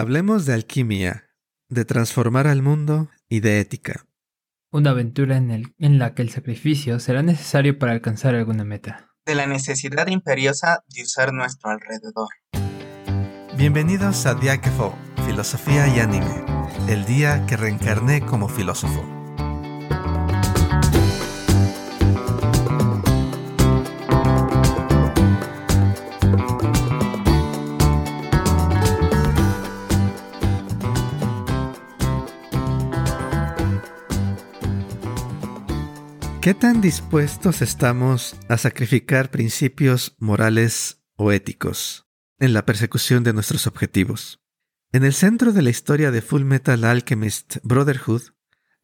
Hablemos de alquimia, de transformar al mundo y de ética. Una aventura en, el, en la que el sacrificio será necesario para alcanzar alguna meta. De la necesidad imperiosa de usar nuestro alrededor. Bienvenidos a Diáquefo, Filosofía y Anime, el día que reencarné como filósofo. ¿Qué tan dispuestos estamos a sacrificar principios morales o éticos en la persecución de nuestros objetivos? En el centro de la historia de Full Metal Alchemist Brotherhood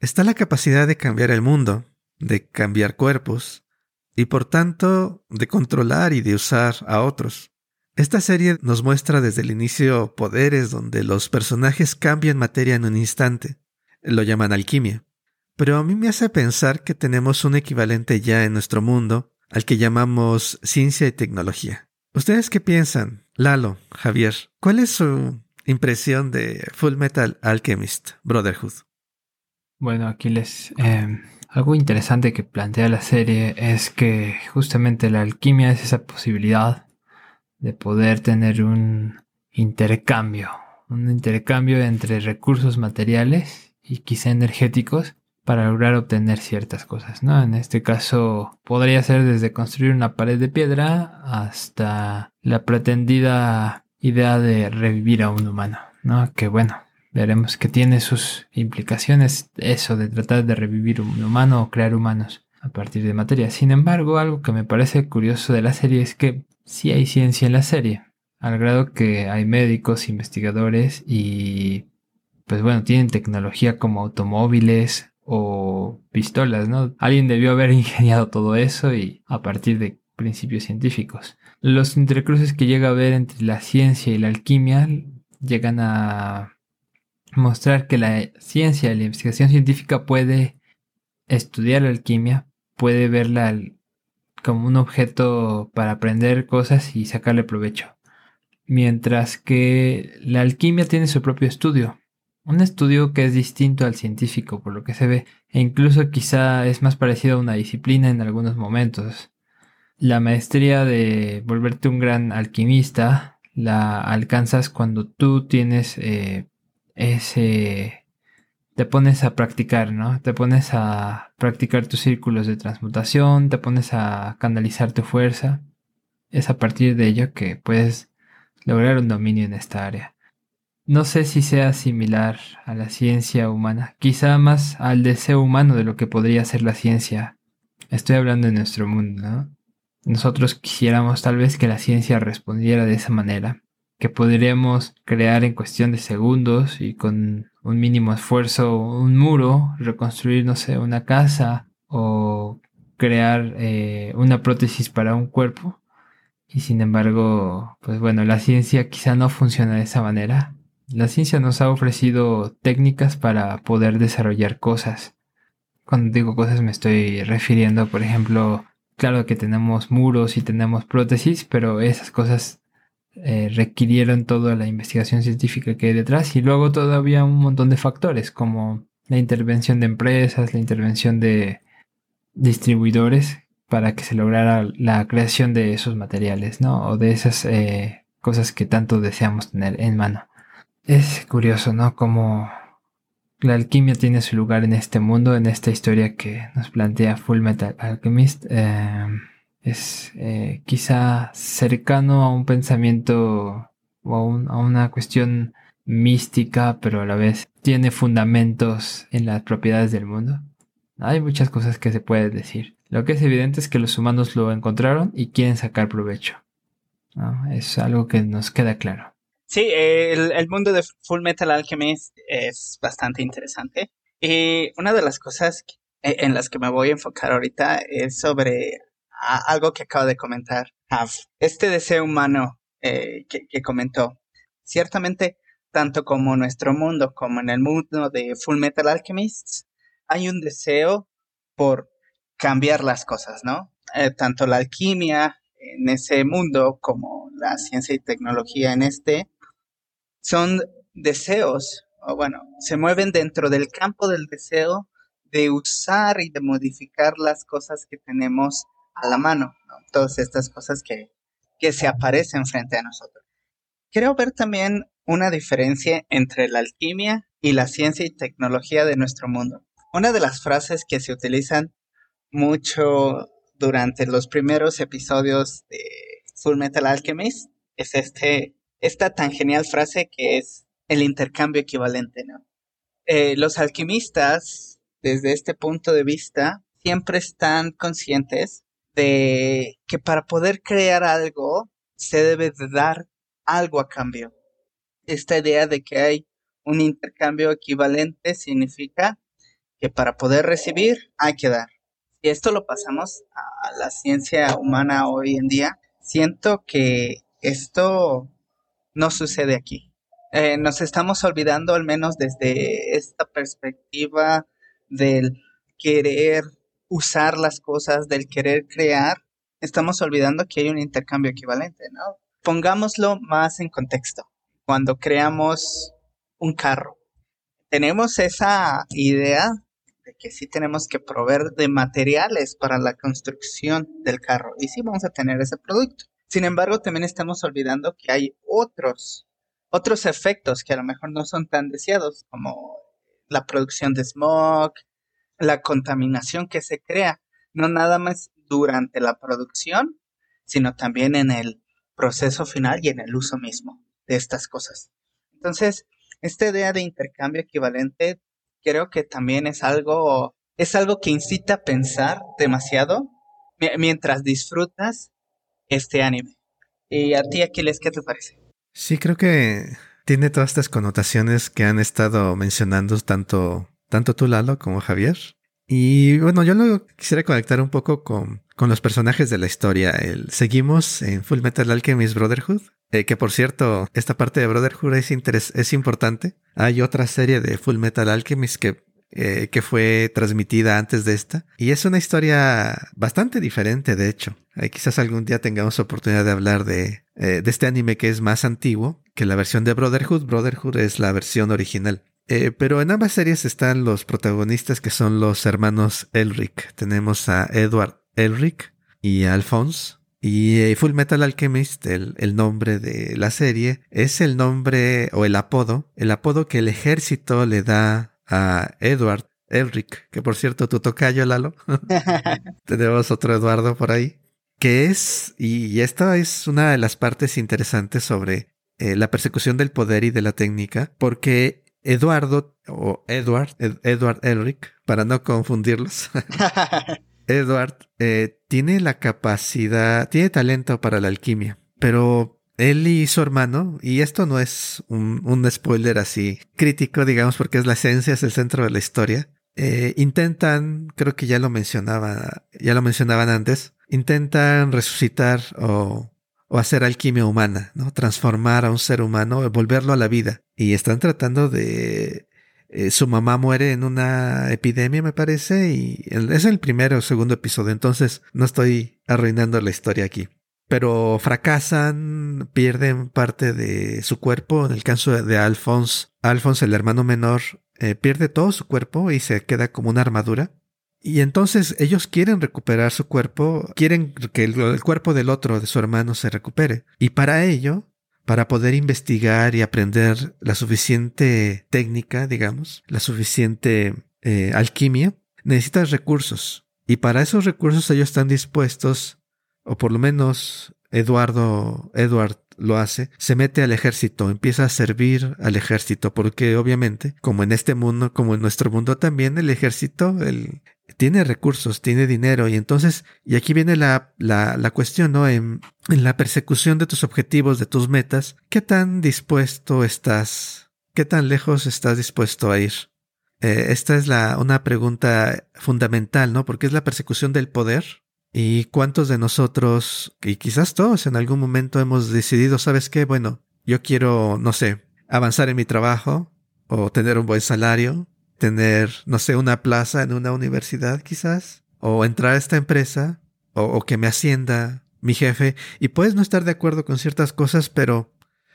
está la capacidad de cambiar el mundo, de cambiar cuerpos y por tanto de controlar y de usar a otros. Esta serie nos muestra desde el inicio poderes donde los personajes cambian materia en un instante. Lo llaman alquimia pero a mí me hace pensar que tenemos un equivalente ya en nuestro mundo al que llamamos ciencia y tecnología. ¿Ustedes qué piensan? Lalo, Javier, ¿cuál es su impresión de Full Metal Alchemist Brotherhood? Bueno, aquí les... Eh, algo interesante que plantea la serie es que justamente la alquimia es esa posibilidad de poder tener un intercambio, un intercambio entre recursos materiales y quizá energéticos para lograr obtener ciertas cosas, ¿no? En este caso podría ser desde construir una pared de piedra hasta la pretendida idea de revivir a un humano, ¿no? Que bueno, veremos que tiene sus implicaciones eso de tratar de revivir un humano o crear humanos a partir de materia. Sin embargo, algo que me parece curioso de la serie es que sí hay ciencia en la serie, al grado que hay médicos, investigadores y pues bueno, tienen tecnología como automóviles, o pistolas, ¿no? Alguien debió haber ingeniado todo eso y a partir de principios científicos. Los entrecruces que llega a haber entre la ciencia y la alquimia llegan a mostrar que la ciencia y la investigación científica puede estudiar la alquimia, puede verla como un objeto para aprender cosas y sacarle provecho. Mientras que la alquimia tiene su propio estudio, un estudio que es distinto al científico por lo que se ve, e incluso quizá es más parecido a una disciplina en algunos momentos. La maestría de volverte un gran alquimista la alcanzas cuando tú tienes eh, ese... te pones a practicar, ¿no? Te pones a practicar tus círculos de transmutación, te pones a canalizar tu fuerza. Es a partir de ello que puedes lograr un dominio en esta área. No sé si sea similar a la ciencia humana, quizá más al deseo humano de lo que podría ser la ciencia. Estoy hablando de nuestro mundo, ¿no? Nosotros quisiéramos tal vez que la ciencia respondiera de esa manera, que podríamos crear en cuestión de segundos y con un mínimo esfuerzo un muro, reconstruir, no sé, una casa o crear eh, una prótesis para un cuerpo. Y sin embargo, pues bueno, la ciencia quizá no funciona de esa manera la ciencia nos ha ofrecido técnicas para poder desarrollar cosas. Cuando digo cosas me estoy refiriendo, por ejemplo, claro que tenemos muros y tenemos prótesis, pero esas cosas eh, requirieron toda la investigación científica que hay detrás y luego todavía un montón de factores como la intervención de empresas, la intervención de distribuidores para que se lograra la creación de esos materiales, ¿no? O de esas eh, cosas que tanto deseamos tener en mano. Es curioso, ¿no? Como la alquimia tiene su lugar en este mundo, en esta historia que nos plantea Full Metal Alchemist. Em, es eh, quizá cercano a un pensamiento o a, una cuestión mística, pero a la vez tiene fundamentos en las propiedades del mundo. Hay muchas cosas que se puede decir. Lo que es evidente es que los humanos lo encontraron y quieren sacar provecho. Es algo que nos queda claro. Sí, el, mundo de Full Metal Alchemist es bastante interesante. Y una de las cosas e, en las que me voy a enfocar ahorita es sobre algo que acabo de comentar, Este deseo humano eh, que, comentó. Ciertamente, tanto como nuestro mundo como en el mundo de Full Metal Alchemist, hay un deseo por cambiar las cosas, ¿no? Eh, tanto la alquimia en ese mundo como la ciencia y tecnología en este son deseos, o bueno, se mueven dentro del campo del deseo de usar y de modificar las cosas que tenemos a la mano, todas estas cosas que, que se aparecen frente a nosotros. Creo ver también una diferencia entre la alquimia y la ciencia y tecnología de nuestro mundo. Una de las frases que se utilizan mucho durante los primeros episodios de Full Metal Alchemist es este, esta tan genial frase que es el intercambio equivalente, ¿no? Eh, los alquimistas, desde este punto de vista, siempre están conscientes de que para poder crear algo se debe de dar algo a cambio. Esta idea de que hay un intercambio equivalente significa que para poder recibir hay que dar. Si esto lo pasamos a la ciencia humana hoy en día, siento que esto no sucede aquí. Eh, nos estamos olvidando, al menos desde esta perspectiva del querer usar las cosas, del querer crear, estamos olvidando que hay un intercambio equivalente, ¿no? Pongámoslo más en contexto. Cuando creamos un carro, tenemos esa idea de que sí tenemos que proveer de materiales para la construcción del carro y sí vamos a tener ese producto. Sin embargo, también estamos olvidando que hay otros, otros efectos que a lo mejor no son tan deseados, como la producción de smog, la contaminación que se crea, no nada más durante la producción, sino también en el proceso final y en el uso mismo de estas cosas. Entonces, esta idea de intercambio equivalente creo que también es algo, es algo que incita a pensar demasiado mientras disfrutas este anime. ¿Y a ti, Aquiles, qué te parece? Sí, creo que tiene todas estas connotaciones que han estado mencionando tanto, tanto tú, Lalo, como Javier. Y bueno, yo lo quisiera conectar un poco con, con los personajes de la historia. El, seguimos en Full Metal Alchemist Brotherhood, eh, que por cierto, esta parte de Brotherhood es, es importante. Hay otra serie de Full Metal Alchemist que, eh, que fue transmitida antes de esta. Y es una historia bastante diferente, de hecho. Eh, quizás algún día tengamos oportunidad de hablar de, de este anime que es más antiguo que la versión de Brotherhood. Brotherhood es la versión original. pero en ambas series están los protagonistas que son los hermanos Elric. Tenemos a Edward Elric y a Alphonse. Y eh, Full Metal Alchemist, el, el, nombre de la serie, es el nombre o el apodo, el apodo que el ejército le da a Edward Elric, que por cierto tu tocayo, Lalo. Tenemos otro Eduardo por ahí. Que es, y esta es una de las partes interesantes sobre eh, la persecución del poder y de la técnica, porque Eduardo, o Edward, Edward Elric, para no confundirlos, Edward eh, tiene la capacidad, tiene talento para la alquimia, pero él y su hermano, y esto no es un, un spoiler así crítico, digamos, porque es la esencia, es el centro de la historia, eh, intentan, creo que ya lo mencionaba, ya lo mencionaban antes, intentan resucitar o, o hacer alquimia humana, ¿no? Transformar a un ser humano, volverlo a la vida. Y están tratando de eh, su mamá muere en una epidemia, me parece, y es el primero o segundo episodio, entonces no estoy arruinando la historia aquí. Pero fracasan, pierden parte de su cuerpo. En el caso de Alphonse, Alphonse, el hermano menor, eh, pierde todo su cuerpo y se queda como una armadura. Y entonces ellos quieren recuperar su cuerpo, quieren que el, cuerpo del otro, de su hermano, se recupere. Y para ello para poder investigar y aprender la suficiente técnica, digamos, la suficiente eh, alquimia, necesitas recursos. Y para esos recursos ellos están dispuestos, o por lo menos Eduardo, Edward lo hace, se mete al ejército, empieza a servir al ejército, porque obviamente, como en este mundo, como en nuestro mundo también, el ejército, el, tiene recursos, tiene dinero y entonces, y aquí viene la, la, la cuestión, ¿no? En, la persecución de tus objetivos, de tus metas, ¿qué tan dispuesto estás? ¿Qué tan lejos estás dispuesto a ir? Eh, esta es la, una pregunta fundamental, ¿no? Porque es la persecución del poder. ¿Y cuántos de nosotros, y quizás todos en algún momento hemos decidido, ¿sabes qué? Bueno, yo quiero, no sé, avanzar en mi trabajo o tener un buen salario tener, no sé, una plaza en una universidad quizás, o entrar a esta empresa, o, que me ascienda mi jefe, y puedes no estar de acuerdo con ciertas cosas, pero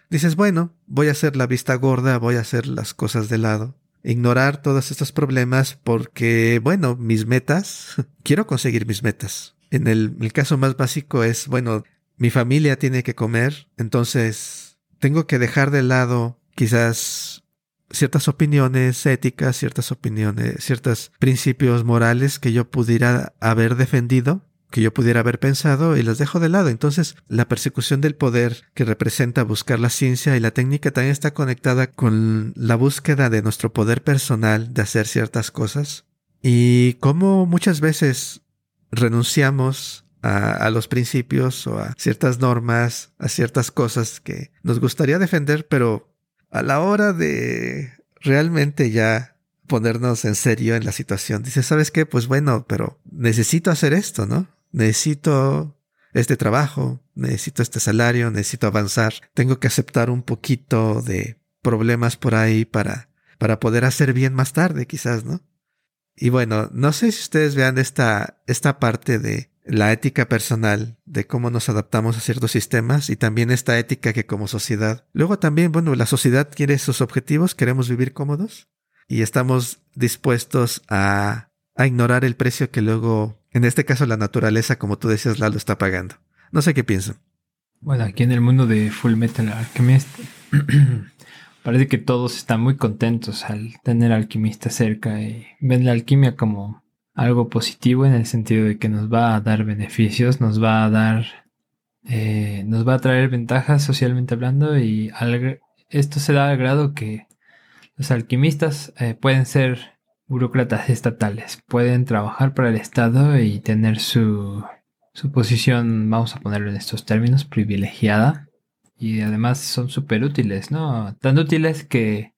dices, bueno, voy a hacer la vista gorda, voy a hacer las cosas de lado, ignorar todos estos problemas porque, bueno, mis metas, quiero conseguir mis metas. En el, caso más básico es, bueno, mi familia tiene que comer, entonces tengo que dejar de lado quizás ciertas opiniones éticas, ciertas opiniones, ciertos principios morales que yo pudiera haber defendido, que yo pudiera haber pensado y los dejo de lado. Entonces, la persecución del poder que representa buscar la ciencia y la técnica también está conectada con la búsqueda de nuestro poder personal de hacer ciertas cosas y cómo muchas veces renunciamos a, los principios o a ciertas normas, a ciertas cosas que nos gustaría defender, pero a la hora de realmente ya ponernos en serio en la situación, dice, ¿sabes qué? Pues bueno, pero necesito hacer esto, ¿no? Necesito este trabajo, necesito este salario, necesito avanzar, tengo que aceptar un poquito de problemas por ahí para, para poder hacer bien más tarde, quizás, ¿no? Y bueno, no sé si ustedes vean esta, esta parte de la ética personal de cómo nos adaptamos a ciertos sistemas y también esta ética que como sociedad. Luego también, bueno, la sociedad quiere sus objetivos, queremos vivir cómodos y estamos dispuestos a, a ignorar el precio que luego, en este caso la naturaleza, como tú decías, Lalo, está pagando. No sé qué piensan. Bueno, aquí en el mundo de Full Metal Alchemist parece que todos están muy contentos al tener alquimista cerca y ven la alquimia como algo positivo en el sentido de que nos va a dar beneficios, nos va a dar, eh, nos va a traer ventajas socialmente hablando y esto se da al grado que los alquimistas eh, pueden ser burócratas estatales, pueden trabajar para el Estado y tener su, su posición, vamos a ponerlo en estos términos, privilegiada y además son súper útiles, ¿no? Tan útiles que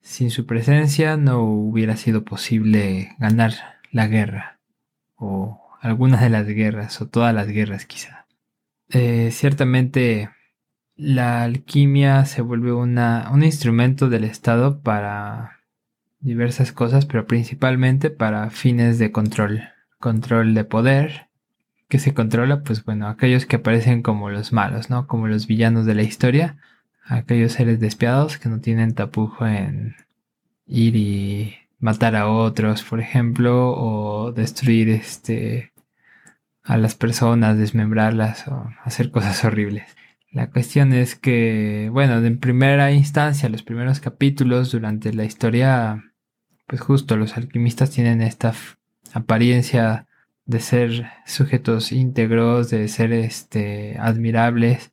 sin su presencia no hubiera sido posible ganar la guerra, o algunas de las guerras, o todas las guerras quizá. Eh, ciertamente la alquimia se vuelve una, un instrumento del Estado para diversas cosas, pero principalmente para fines de control, control de poder, que se controla, pues bueno, aquellos que aparecen como los malos, ¿no? Como los villanos de la historia, aquellos seres despiadados que no tienen tapujo en ir y matar a otros, por ejemplo, o destruir este a las personas, desmembrarlas o hacer cosas horribles. La cuestión es que, bueno, en primera instancia, los primeros capítulos durante la historia, pues justo los alquimistas tienen esta apariencia de ser sujetos íntegros, de ser este admirables.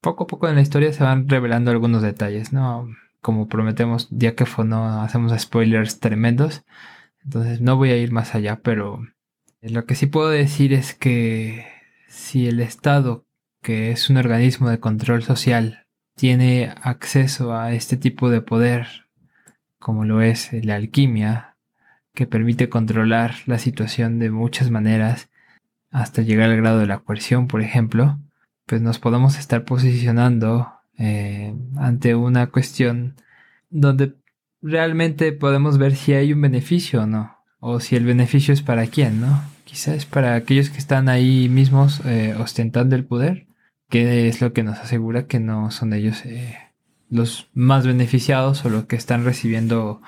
Poco a poco en la historia se van revelando algunos detalles, ¿no? como prometemos, ya que no hacemos spoilers tremendos. Entonces no voy a ir más allá, pero lo que sí puedo decir es que si el Estado, que es un organismo de control social, tiene acceso a este tipo de poder, como lo es la alquimia, que permite controlar la situación de muchas maneras, hasta llegar al grado de la coerción, por ejemplo, pues nos podemos estar posicionando eh, ante una cuestión donde realmente podemos ver si hay un beneficio o no, o si el beneficio es para quién, ¿no? Quizás para aquellos que están ahí mismos eh, ostentando el poder, que es lo que nos asegura que no son ellos eh, los más beneficiados o los que están recibiendo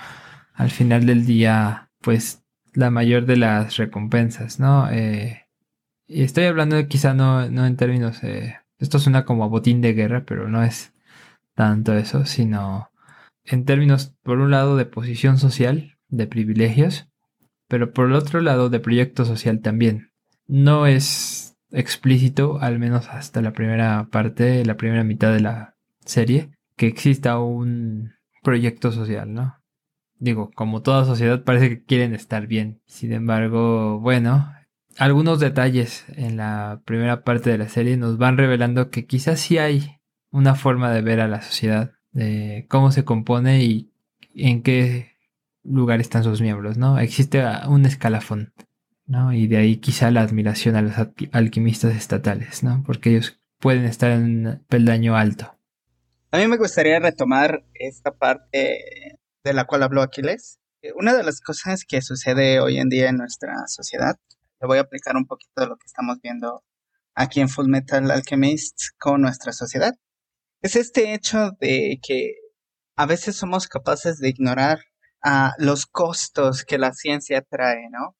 al final del día, pues la mayor de las recompensas, ¿no? y estoy hablando quizá no, no en términos esto suena como a botín de guerra, pero no es tanto eso, sino en términos, por un lado, de posición social, de privilegios, pero por el otro lado, de proyecto social también. No es explícito, al menos hasta la primera parte, la primera mitad de la serie, que exista un proyecto social, ¿no? Digo, como toda sociedad parece que quieren estar bien. Sin embargo, bueno, algunos detalles en la primera parte de la serie nos van revelando que quizás sí hay una forma de ver a la sociedad, de cómo se compone y en qué lugar están sus miembros, ¿no? Existe un escalafón, ¿no? Y de ahí quizá la admiración a los alquimistas estatales, ¿no? Porque ellos pueden estar en peldaño alto. A mí me gustaría retomar esta parte de la cual habló Aquiles. Una de las cosas que sucede hoy en día en nuestra sociedad le voy a aplicar un poquito de lo que estamos viendo aquí en Full Metal Alchemist con nuestra sociedad. es este hecho de que a veces somos capaces de ignorar a los costos que la ciencia trae, ¿no?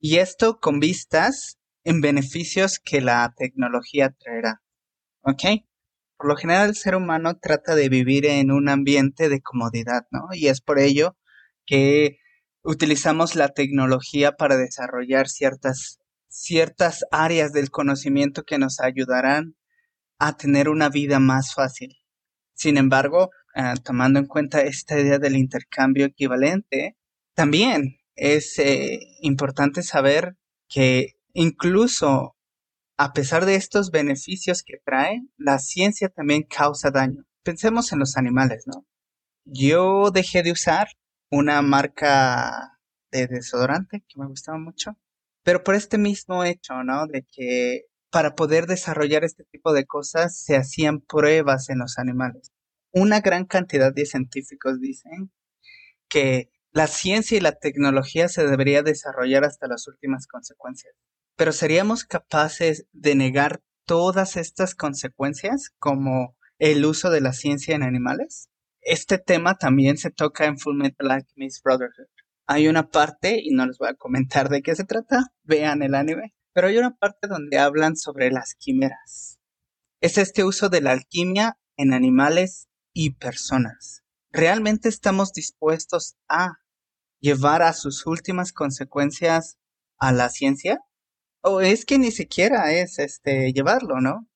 Y esto con vistas en beneficios que la tecnología traerá. ¿Ok? Por lo general el ser humano trata de vivir en un ambiente de comodidad, ¿no? Y es por ello que utilizamos la tecnología para desarrollar ciertas, ciertas áreas del conocimiento que nos ayudarán a tener una vida más fácil. Sin embargo, ah, tomando en cuenta esta idea del intercambio equivalente, también es eh, importante saber que incluso a pesar de estos beneficios que trae, la ciencia también causa daño. Pensemos en los animales, ¿no? Yo dejé de usar una marca de desodorante que me gustaba mucho, pero por este mismo hecho, ¿no? De que para poder desarrollar este tipo de cosas se hacían pruebas en los animales. Una gran cantidad de científicos dicen que la ciencia y la tecnología se debería desarrollar hasta las últimas consecuencias. Pero ¿seríamos capaces de negar todas estas consecuencias como el uso de la ciencia en animales? Este tema también se toca en Full Metal Alchemist Brotherhood. Hay una parte, y no les voy a comentar de qué se trata, vean el anime, pero hay una parte donde hablan sobre las quimeras. Es este uso de la alquimia en animales y personas. ¿Realmente estamos dispuestos a llevar a sus últimas consecuencias a la ciencia? O es que ni siquiera es este llevarlo, ¿no?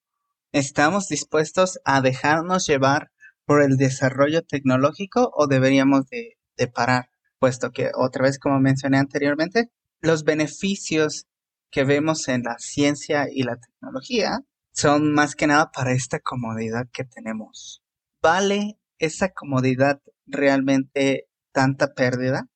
¿Estamos dispuestos a dejarnos llevar por el desarrollo tecnológico o deberíamos de, parar? Puesto que, otra vez como mencioné anteriormente, los beneficios que vemos en la ciencia y la tecnología son más que nada para esta comodidad que tenemos. ¿Vale esa comodidad realmente tanta pérdida?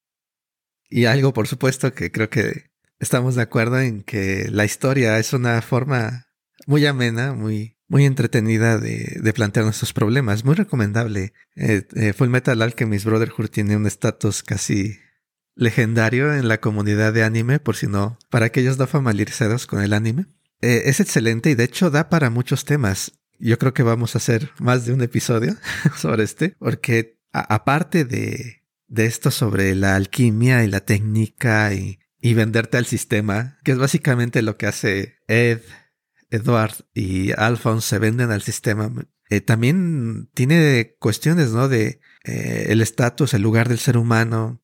Y algo, por supuesto, que creo que estamos de acuerdo en que la historia es una forma muy amena, muy, muy entretenida de, de plantear nuestros problemas. Muy recomendable. Eh, eh, Full Metal Alchemist Brotherhood tiene un estatus casi legendario en la comunidad de anime, por si no, para aquellos no familiarizados con el anime. Eh, es excelente y de hecho da para muchos temas. Yo creo que vamos a hacer más de un episodio sobre este, porque aparte de, de esto sobre la alquimia y la técnica y y venderte al sistema, que es básicamente lo que hace Ed, Edward y Alphonse se venden al sistema. Eh, también tiene cuestiones, ¿no? De eh, el estatus, el lugar del ser humano,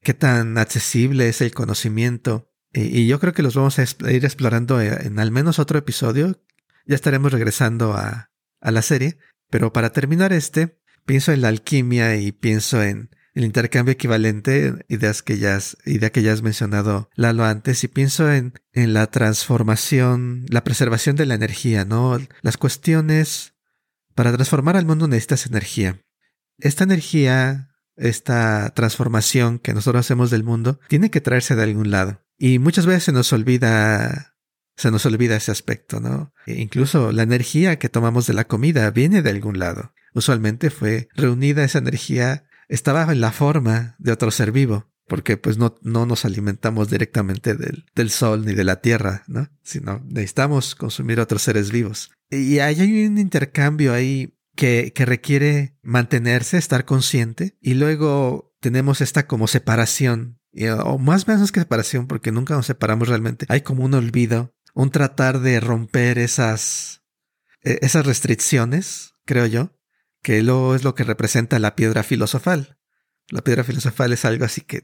qué tan accesible es el conocimiento. Y, yo creo que los vamos a ir explorando eh, en al menos otro episodio. Ya estaremos regresando a, a la serie. Pero para terminar este, pienso en la alquimia y pienso en el intercambio equivalente, ideas que ya has, idea que ya has mencionado Lalo antes, y pienso en, la transformación, la preservación de la energía, ¿no? Las cuestiones, para transformar al mundo necesitas energía. Esta energía, esta transformación que nosotros hacemos del mundo, tiene que traerse de algún lado. Y muchas veces se nos olvida se nos olvida ese aspecto, ¿no? E incluso la energía que tomamos de la comida viene de algún lado. Usualmente fue reunida esa energía estaba en la forma de otro ser vivo, porque pues no, no nos alimentamos directamente del, del sol ni de la tierra, ¿no? Sino necesitamos consumir otros seres vivos. Y hay un intercambio ahí que, que requiere mantenerse, estar consciente, y luego tenemos esta como separación, o más o menos que separación, porque nunca nos separamos realmente. Hay como un olvido, un tratar de romper esas, e, esas restricciones, creo yo, que lo es lo que representa la piedra filosofal. La piedra filosofal es algo así que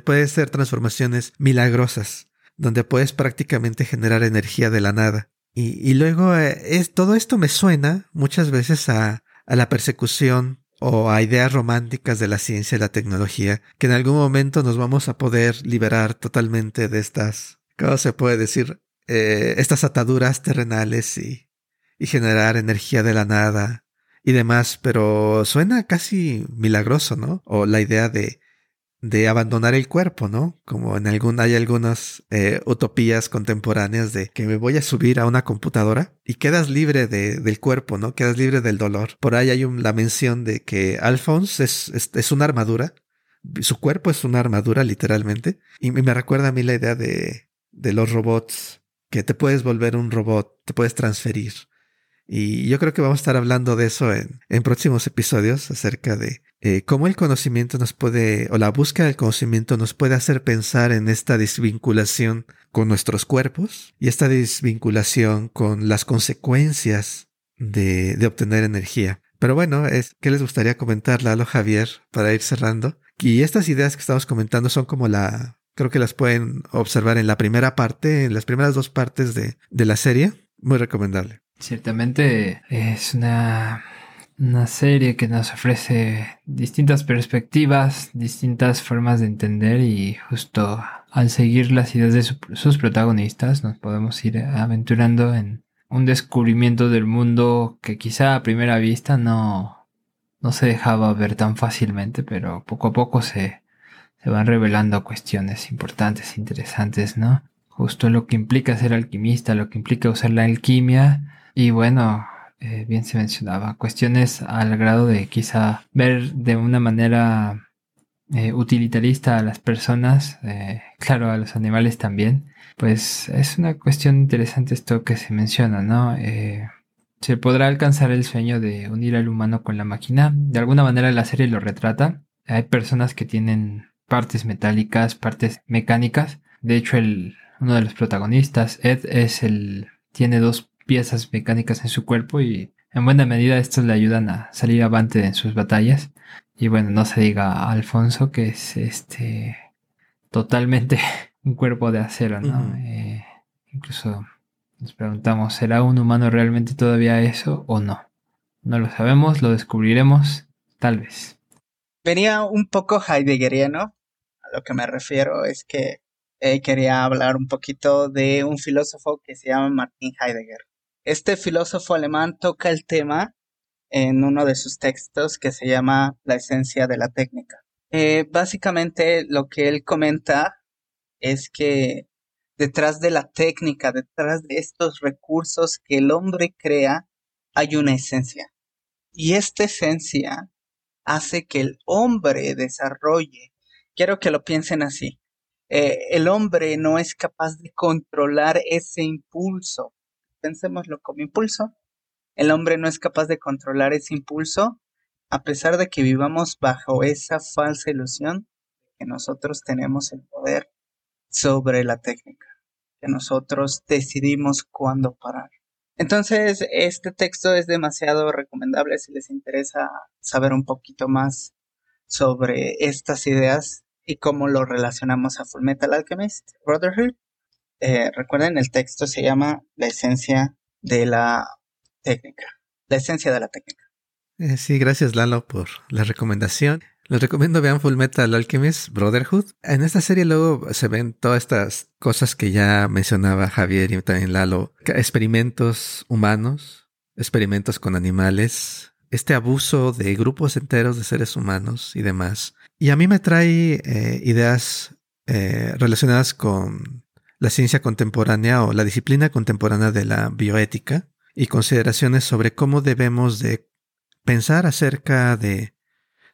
puede ser transformaciones milagrosas, donde puedes prácticamente generar energía de la nada. Y, luego eh, es, todo esto me suena muchas veces a, a la persecución o a ideas románticas de la ciencia y la tecnología, que en algún momento nos vamos a poder liberar totalmente de estas, ¿cómo se puede decir? Eh, estas ataduras terrenales y, y generar energía de la nada y demás, pero suena casi milagroso, ¿no? O la idea de, de abandonar el cuerpo, ¿no? Como en algún, hay algunas eh, utopías contemporáneas de que me voy a subir a una computadora y quedas libre de, del cuerpo, ¿no? Quedas libre del dolor. Por ahí hay un, la mención de que Alphonse es, es, es, una armadura. Su cuerpo es una armadura, literalmente. Y me recuerda a mí la idea de, de los robots, que te puedes volver un robot, te puedes transferir Y yo creo que vamos a estar hablando de eso en, en próximos episodios acerca de eh, cómo el conocimiento nos puede, o la búsqueda del conocimiento nos puede hacer pensar en esta desvinculación con nuestros cuerpos y esta desvinculación con las consecuencias de, obtener energía. Pero bueno, es, ¿qué les gustaría comentar, Lalo Javier, para ir cerrando? Y estas ideas que estamos comentando son como la, creo que las pueden observar en la primera parte, en las primeras dos partes de, de la serie. Muy recomendable. Ciertamente es una, una serie que nos ofrece distintas perspectivas, distintas formas de entender y justo al seguir las ideas de sus protagonistas nos podemos ir aventurando en un descubrimiento del mundo que quizá a primera vista no, no se dejaba ver tan fácilmente, pero poco a poco se, se van revelando cuestiones importantes, interesantes, ¿no? Justo lo que implica ser alquimista, lo que implica usar la alquimia y bueno, eh, bien se mencionaba, cuestiones al grado de quizá ver de una manera eh, utilitarista a las personas, eh, claro, a los animales también, pues es una cuestión interesante esto que se menciona, ¿no? se podrá alcanzar el sueño de unir al humano con la máquina. De alguna manera la serie lo retrata. Hay personas que tienen partes metálicas, partes mecánicas. De hecho, el, uno de los protagonistas, Ed, es el, tiene dos piezas mecánicas en su cuerpo y en buena medida estos le ayudan a salir avante en sus batallas. Y bueno, no se diga a Alfonso que es este totalmente un cuerpo de acero, ¿no? Eh, incluso nos preguntamos, ¿será un humano realmente todavía eso o no? No lo sabemos, lo descubriremos, tal vez. Venía un poco heideggeriano. A lo que me refiero es que eh, quería hablar un poquito de un filósofo que se llama Martin Heidegger. Este filósofo alemán toca el tema en uno de sus textos que se llama La esencia de la técnica. Eh, básicamente lo que él comenta es que detrás de la técnica, detrás de estos recursos que el hombre crea, hay una esencia. Y esta esencia hace que el hombre desarrolle, quiero que lo piensen así, eh, el hombre no es capaz de controlar ese impulso. Pensémoslo como impulso. El hombre no es capaz de controlar ese impulso a pesar de que vivamos bajo esa falsa ilusión de que nosotros tenemos el poder sobre la técnica que nosotros decidimos cuándo parar. Entonces, este texto es demasiado recomendable si les interesa saber un poquito más sobre estas ideas y cómo lo relacionamos a Full Metal Alchemist Brotherhood. Eh, recuerden, el texto se llama La esencia de la técnica. La esencia de la técnica. Eh, sí, gracias Lalo por la recomendación. Les recomiendo vean Full Metal Alchemist Brotherhood. En esta serie luego se ven todas estas cosas que ya mencionaba Javier y también Lalo. Experimentos humanos, experimentos con animales, este abuso de grupos enteros de seres humanos y demás. Y a mí me trae eh, ideas eh, relacionadas con la ciencia contemporánea o la disciplina contemporánea de la bioética y consideraciones sobre cómo debemos de pensar acerca de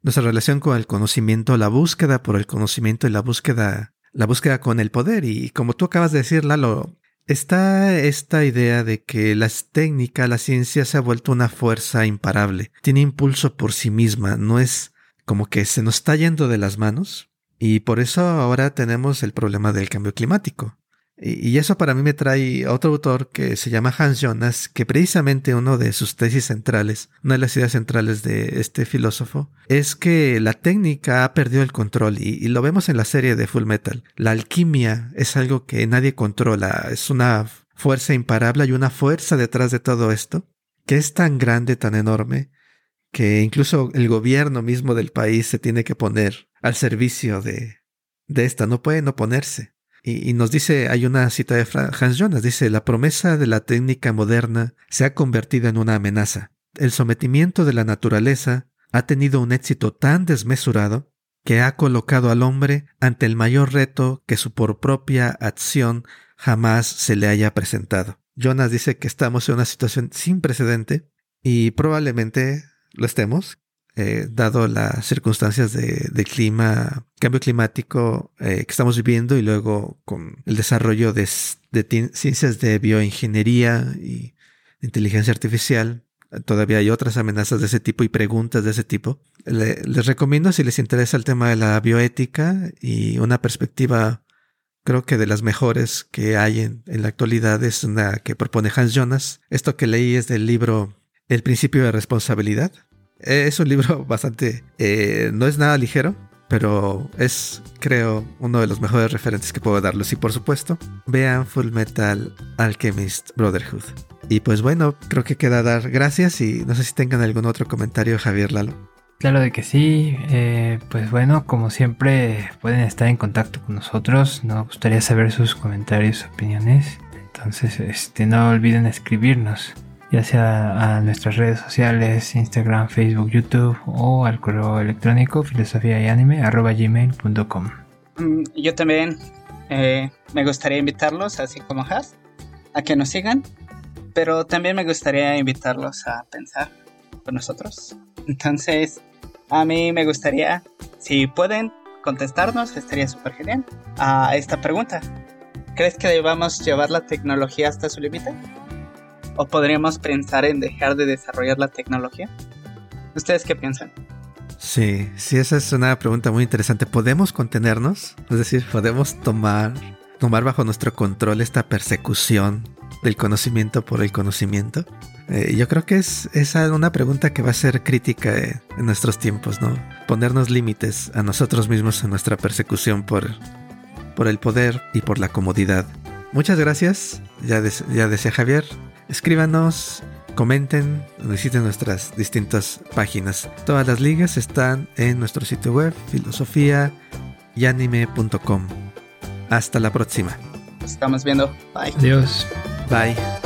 nuestra relación con el conocimiento, la búsqueda por el conocimiento y la búsqueda, la búsqueda con el poder. Y como tú acabas de decir, Lalo, está esta idea de que la técnica, la ciencia se ha vuelto una fuerza imparable. Tiene impulso por sí misma, no es como que se nos está yendo de las manos. Y por eso ahora tenemos el problema del cambio climático. Y eso para mí me trae otro autor que se llama Hans Jonas, que precisamente uno de sus tesis centrales, una de las ideas centrales de este filósofo, es que la técnica ha perdido el control y, lo vemos en la serie de Full Metal. La alquimia es algo que nadie controla, es una fuerza imparable y una fuerza detrás de todo esto, que es tan grande, tan enorme, que incluso el gobierno mismo del país se tiene que poner al servicio de, de esta, no pueden oponerse. Y, nos dice, hay una cita de Hans Jonas, dice, la promesa de la técnica moderna se ha convertido en una amenaza. El sometimiento de la naturaleza ha tenido un éxito tan desmesurado que ha colocado al hombre ante el mayor reto que su por propia acción jamás se le haya presentado. Jonas dice que estamos en una situación sin precedente y probablemente lo estemos, eh, dado las circunstancias de, clima, cambio climático eh, que estamos viviendo y luego con el desarrollo de, ciencias de bioingeniería y inteligencia artificial. Todavía hay otras amenazas de ese tipo y preguntas de ese tipo. les recomiendo si les interesa el tema de la bioética y una perspectiva creo que de las mejores que hay en, la actualidad es una que propone Hans Jonas. Esto que leí es del libro El principio de responsabilidad. Es un libro bastante... Eh, no es nada ligero, pero es, creo, uno de los mejores referentes que puedo darles. Y por supuesto, vean Full Metal Alchemist Brotherhood. Y pues bueno, creo que queda dar gracias y no sé si tengan algún otro comentario, Javier Lalo. Claro de que sí, eh, pues bueno, como siempre pueden estar en contacto con nosotros, nos gustaría saber sus comentarios, opiniones, entonces este, no olviden escribirnos, ya sea a nuestras redes sociales, Instagram, Facebook, YouTube o al correo electrónico filosofía y anime gmail.com. Mm, yo también eh, me gustaría invitarlos, así como Has, a que nos sigan pero también me gustaría invitarlos a pensar con nosotros. Entonces, a mí me gustaría, si pueden contestarnos, estaría súper genial a esta pregunta. ¿Crees que debamos llevar la tecnología hasta su límite? ¿O podríamos pensar en dejar de desarrollar la tecnología? ¿Ustedes qué piensan? Sí, sí, esa es una pregunta muy interesante. ¿Podemos contenernos? Es decir, ¿podemos tomar, tomar bajo nuestro control esta persecución del conocimiento por el conocimiento? Eh, yo creo que es esa una pregunta que va a ser crítica eh, en nuestros tiempos, ¿no? Ponernos límites a nosotros mismos en nuestra persecución por, por el poder y por la comodidad. Muchas gracias, ya, ya decía Javier. Escríbanos, comenten, visiten nuestras distintas páginas. Todas las ligas están en nuestro sitio web, filosofía Hasta la próxima. Nos estamos viendo. Bye. Adiós. Bye.